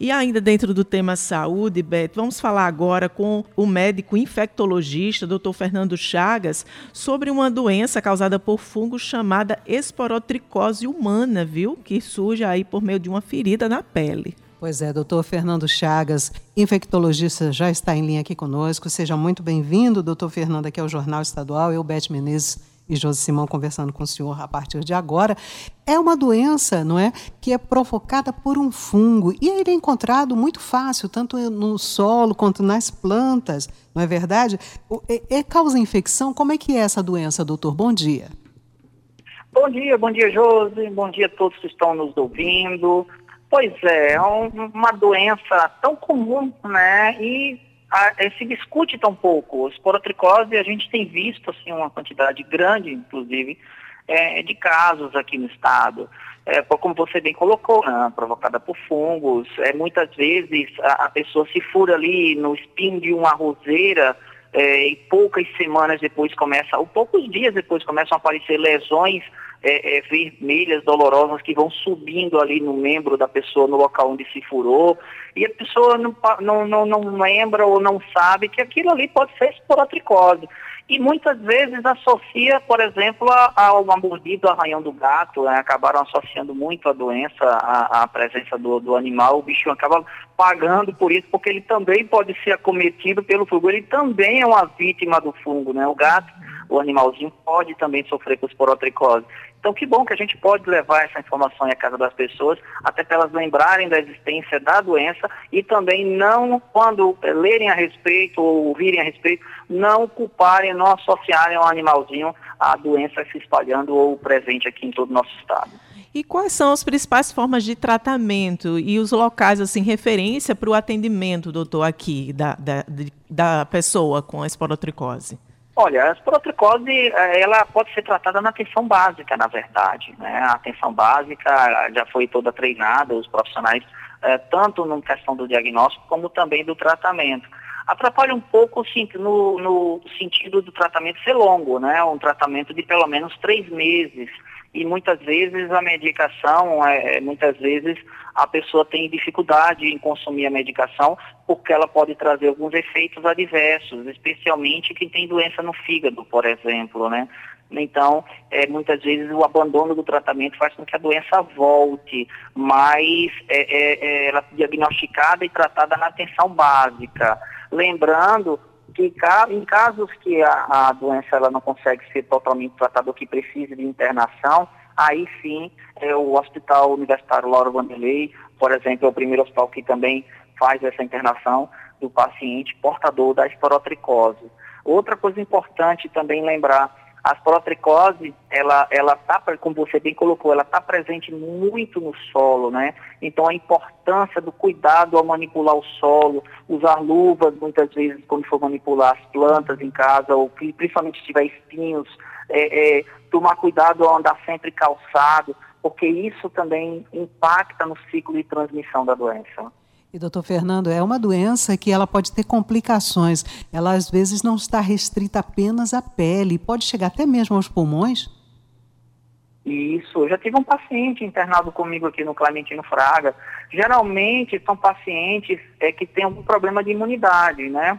E ainda dentro do tema saúde, Beto, vamos falar agora com o médico infectologista, Dr. Fernando Chagas, sobre uma doença causada por fungo chamada esporotricose humana, viu? Que surge aí por meio de uma ferida na pele. Pois é, doutor Fernando Chagas, infectologista, já está em linha aqui conosco. Seja muito bem-vindo, doutor Fernando, aqui ao Jornal Estadual. Eu, Beth Menezes, e Josi Simão conversando com o senhor a partir de agora, é uma doença, não é, que é provocada por um fungo e ele é encontrado muito fácil, tanto no solo quanto nas plantas, não é verdade? É causa infecção? Como é que é essa doença, doutor? Bom dia. Bom dia, bom dia, Josi, bom dia a todos que estão nos ouvindo. Pois é, é uma doença tão comum, né, e eh, se discute tão pouco. Esporotricose, a gente tem visto assim, uma quantidade grande, inclusive, é, de casos aqui no estado. É, como você bem colocou, né, provocada por fungos. É, muitas vezes a, a, pessoa se fura ali no espinho de uma roseira é, e poucas semanas depois começa, ou poucos dias depois começam a aparecer lesões é, é, vermelhas, dolorosas, que vão subindo ali no membro da pessoa, no local onde se furou, e a pessoa não, não, não, não lembra ou não sabe que aquilo ali pode ser esporotricose. E muitas vezes associa, por exemplo, a, uma mordida, arranhão do gato, né? acabaram associando muito a doença à presença do, do, animal, o bicho acaba pagando por isso, porque ele também pode ser acometido pelo fungo, ele também é uma vítima do fungo, né? O gato o animalzinho pode também sofrer com esporotricose. Então, que bom que a gente pode levar essa informação à casa das pessoas, até para elas lembrarem da existência da doença e também não, quando lerem a respeito ou ouvirem a respeito, não culparem, não associarem ao animalzinho a doença se espalhando ou presente aqui em todo o nosso estado. E quais são as principais formas de tratamento e os locais, assim, referência para o atendimento, doutor, aqui, da, da, da pessoa com a esporotricose? Olha, a esporotricose, eh, ela pode ser tratada na atenção básica, na verdade. Né? A atenção básica já foi toda treinada, os profissionais, eh, tanto na questão do diagnóstico como também do tratamento. Atrapalha um pouco sim, no, no sentido do tratamento ser longo, né? Um tratamento de pelo menos três meses e muitas vezes a medicação, é, muitas vezes a pessoa tem dificuldade em consumir a medicação porque ela pode trazer alguns efeitos adversos, especialmente quem tem doença no fígado, por exemplo, né? Então, é, muitas vezes o abandono do tratamento faz com que a doença volte, mas é, é, é ela é diagnosticada e tratada na atenção básica. Lembrando que em casos que a, a doença ela não consegue ser totalmente tratada ou que precise de internação, aí sim é, o Hospital Universitário Lauro Vanderlei, por exemplo, é o primeiro hospital que também faz essa internação do paciente portador da esporotricose. Outra coisa importante também lembrar a esporotricose, ela ela tá, como você bem colocou, ela está presente muito no solo, né? Então a importância do cuidado ao manipular o solo, usar luvas muitas vezes quando for manipular as plantas em casa, ou principalmente se tiver espinhos, é, é, tomar cuidado ao andar sempre calçado, porque isso também impacta no ciclo de transmissão da doença. E, doutor Fernando, é uma doença que ela pode ter complicações. Ela, às vezes, não está restrita apenas à pele, pode chegar até mesmo aos pulmões? Isso, eu já tive um paciente internado comigo aqui no Clementino Fraga. Geralmente são pacientes é, que têm algum problema de imunidade, né?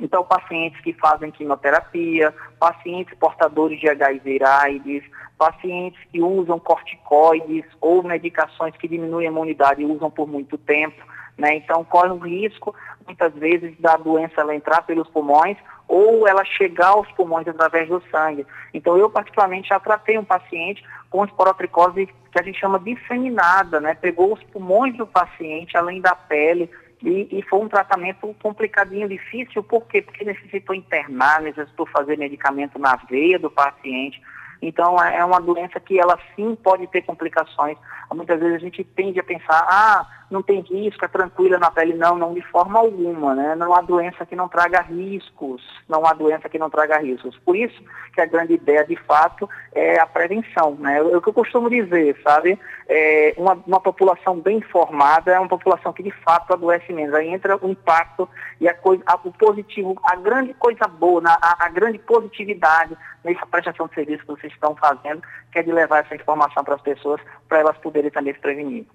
Então, pacientes que fazem quimioterapia, pacientes portadores de HIV AIDS, pacientes que usam corticoides ou medicações que diminuem a imunidade e usam por muito tempo. Né? Então, corre o risco, muitas vezes, da doença ela entrar pelos pulmões ou ela chegar aos pulmões através do sangue. Então, eu, particularmente, já tratei um paciente com esporotricose que a gente chama disseminada, né? Pegou os pulmões do paciente, além da pele, e, e, foi um tratamento complicadinho, difícil, por quê? Porque necessitou internar, necessitou fazer medicamento na veia do paciente. Então, é, é uma doença que ela sim pode ter complicações. Muitas vezes a gente tende a pensar, ah, não tem risco, é tranquila na pele. Não, não de forma alguma, né? Não há doença que não traga riscos, não há doença que não traga riscos. Por isso que a grande ideia, de fato, é a prevenção, né? É o que eu costumo dizer, sabe? É uma, uma população bem informada é uma população que, de fato, adoece menos. Aí entra o impacto e a coisa, a, o positivo, a grande coisa boa, a, a grande positividade nessa prestação de serviço que vocês estão fazendo, que é de levar essa informação para as pessoas, para elas poderem também se prevenir.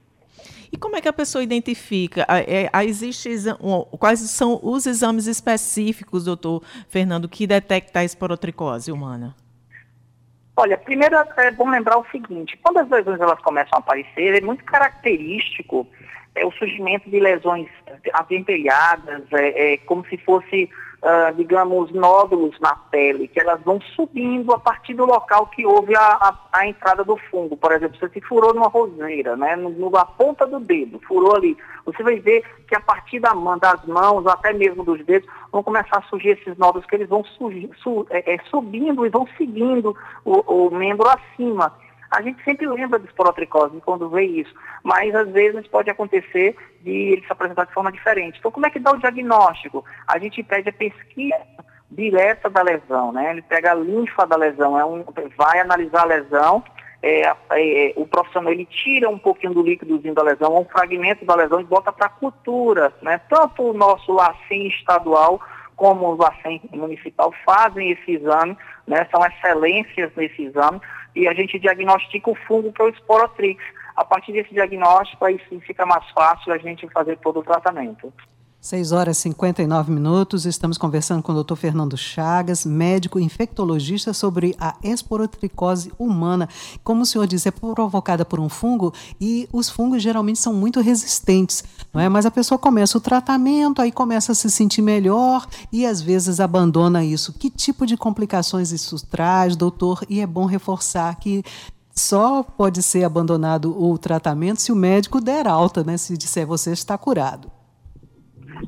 E como é que a pessoa identifica? É, existe, quais são os exames específicos, doutor Fernando, que detectam a esporotricose humana? Olha, primeiro é bom lembrar o seguinte, quando as lesões elas começam a aparecer, é muito característico é, o surgimento de lesões avermelhadas, é, é, como se fosse uh, digamos, nódulos na pele, que elas vão subindo a partir do local que houve a, a, a entrada do fungo. Por exemplo, você se furou numa roseira, né, na ponta do dedo, furou ali. Você vai ver que a partir da, das mãos, até mesmo dos dedos, vão começar a surgir esses nódulos que eles vão surgir, su, é, é, subindo e vão seguindo o, o membro acima. A gente sempre lembra de esporotricose quando vê isso, mas às vezes pode acontecer de ele se apresentar de forma diferente. Então, como é que dá o diagnóstico? A gente pede a pesquisa direta da lesão, né? Ele pega a linfa da lesão, é um, vai analisar a lesão, é, é, o profissional ele tira um pouquinho do líquidozinho da lesão, um fragmento da lesão e bota para a cultura, né? Tanto o nosso LACEN estadual como o LACEN municipal fazem esse exame, né? São excelências nesse exame e a gente diagnostica o fungo que é o esporotrix. A partir desse diagnóstico, aí sim fica mais fácil a gente fazer todo o tratamento. 6 horas e 59 minutos, estamos conversando com o Dr. Fernando Chagas, médico infectologista, sobre a esporotricose humana. Como o senhor disse, é provocada por um fungo e os fungos geralmente são muito resistentes, não é? Mas a pessoa começa o tratamento, aí começa a se sentir melhor e às vezes abandona isso. Que tipo de complicações isso traz, doutor? E é bom reforçar que só pode ser abandonado o tratamento se o médico der alta, né? Se disser você está curado.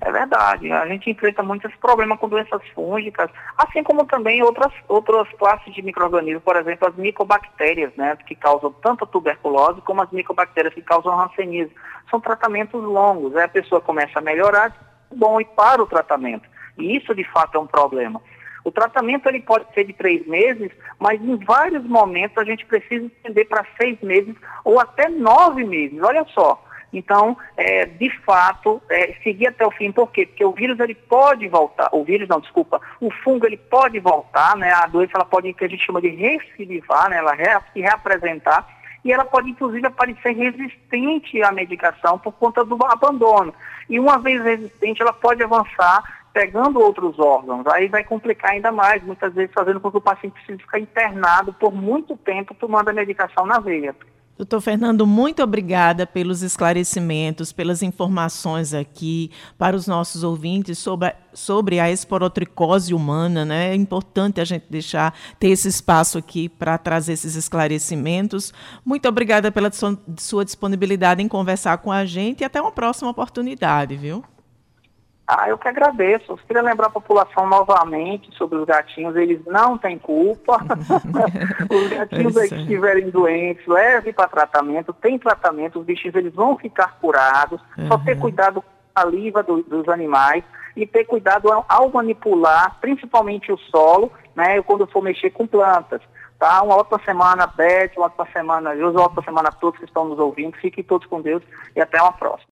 É verdade. A gente enfrenta muitos problemas com doenças fúngicas, assim como também outras, outras classes de micro-organismos, por exemplo, as micobactérias, né, que causam tanto a tuberculose como as micobactérias que causam rancenismo. São tratamentos longos. Aí a pessoa começa a melhorar, bom, e para o tratamento. E isso, de fato, é um problema. O tratamento ele pode ser de três meses, mas em vários momentos a gente precisa estender para seis meses ou até nove meses. Olha só, então, é, de fato, é, seguir até o fim. Por quê? Porque o vírus ele pode voltar, o vírus não, desculpa, o fungo ele pode voltar, né? A doença ela pode, que a gente chama de recidivar, né? Ela re, se reapresentar e ela pode inclusive aparecer resistente à medicação por conta do abandono. E uma vez resistente, ela pode avançar pegando outros órgãos. Aí vai complicar ainda mais, muitas vezes fazendo com que o paciente precise ficar internado por muito tempo tomando a medicação na veia. Doutor Fernando, muito obrigada pelos esclarecimentos, pelas informações aqui para os nossos ouvintes sobre a, sobre a esporotricose humana. Né? É importante a gente deixar, ter esse espaço aqui para trazer esses esclarecimentos. Muito obrigada pela sua disponibilidade em conversar com a gente e até uma próxima oportunidade, viu? Ah, eu que agradeço. Eu queria lembrar a população novamente sobre os gatinhos, eles não têm culpa. os gatinhos é que estiverem doentes, leve para tratamento, tem tratamento, os bichinhos eles vão ficar curados, uhum. só ter cuidado com a saliva do, dos animais e ter cuidado ao, ao, manipular, principalmente o solo, né, quando for mexer com plantas. Tá? Uma ótima semana, Beth, uma ótima semana, José, uma ótima semana a todos que estão nos ouvindo. Fiquem todos com Deus e até uma próxima.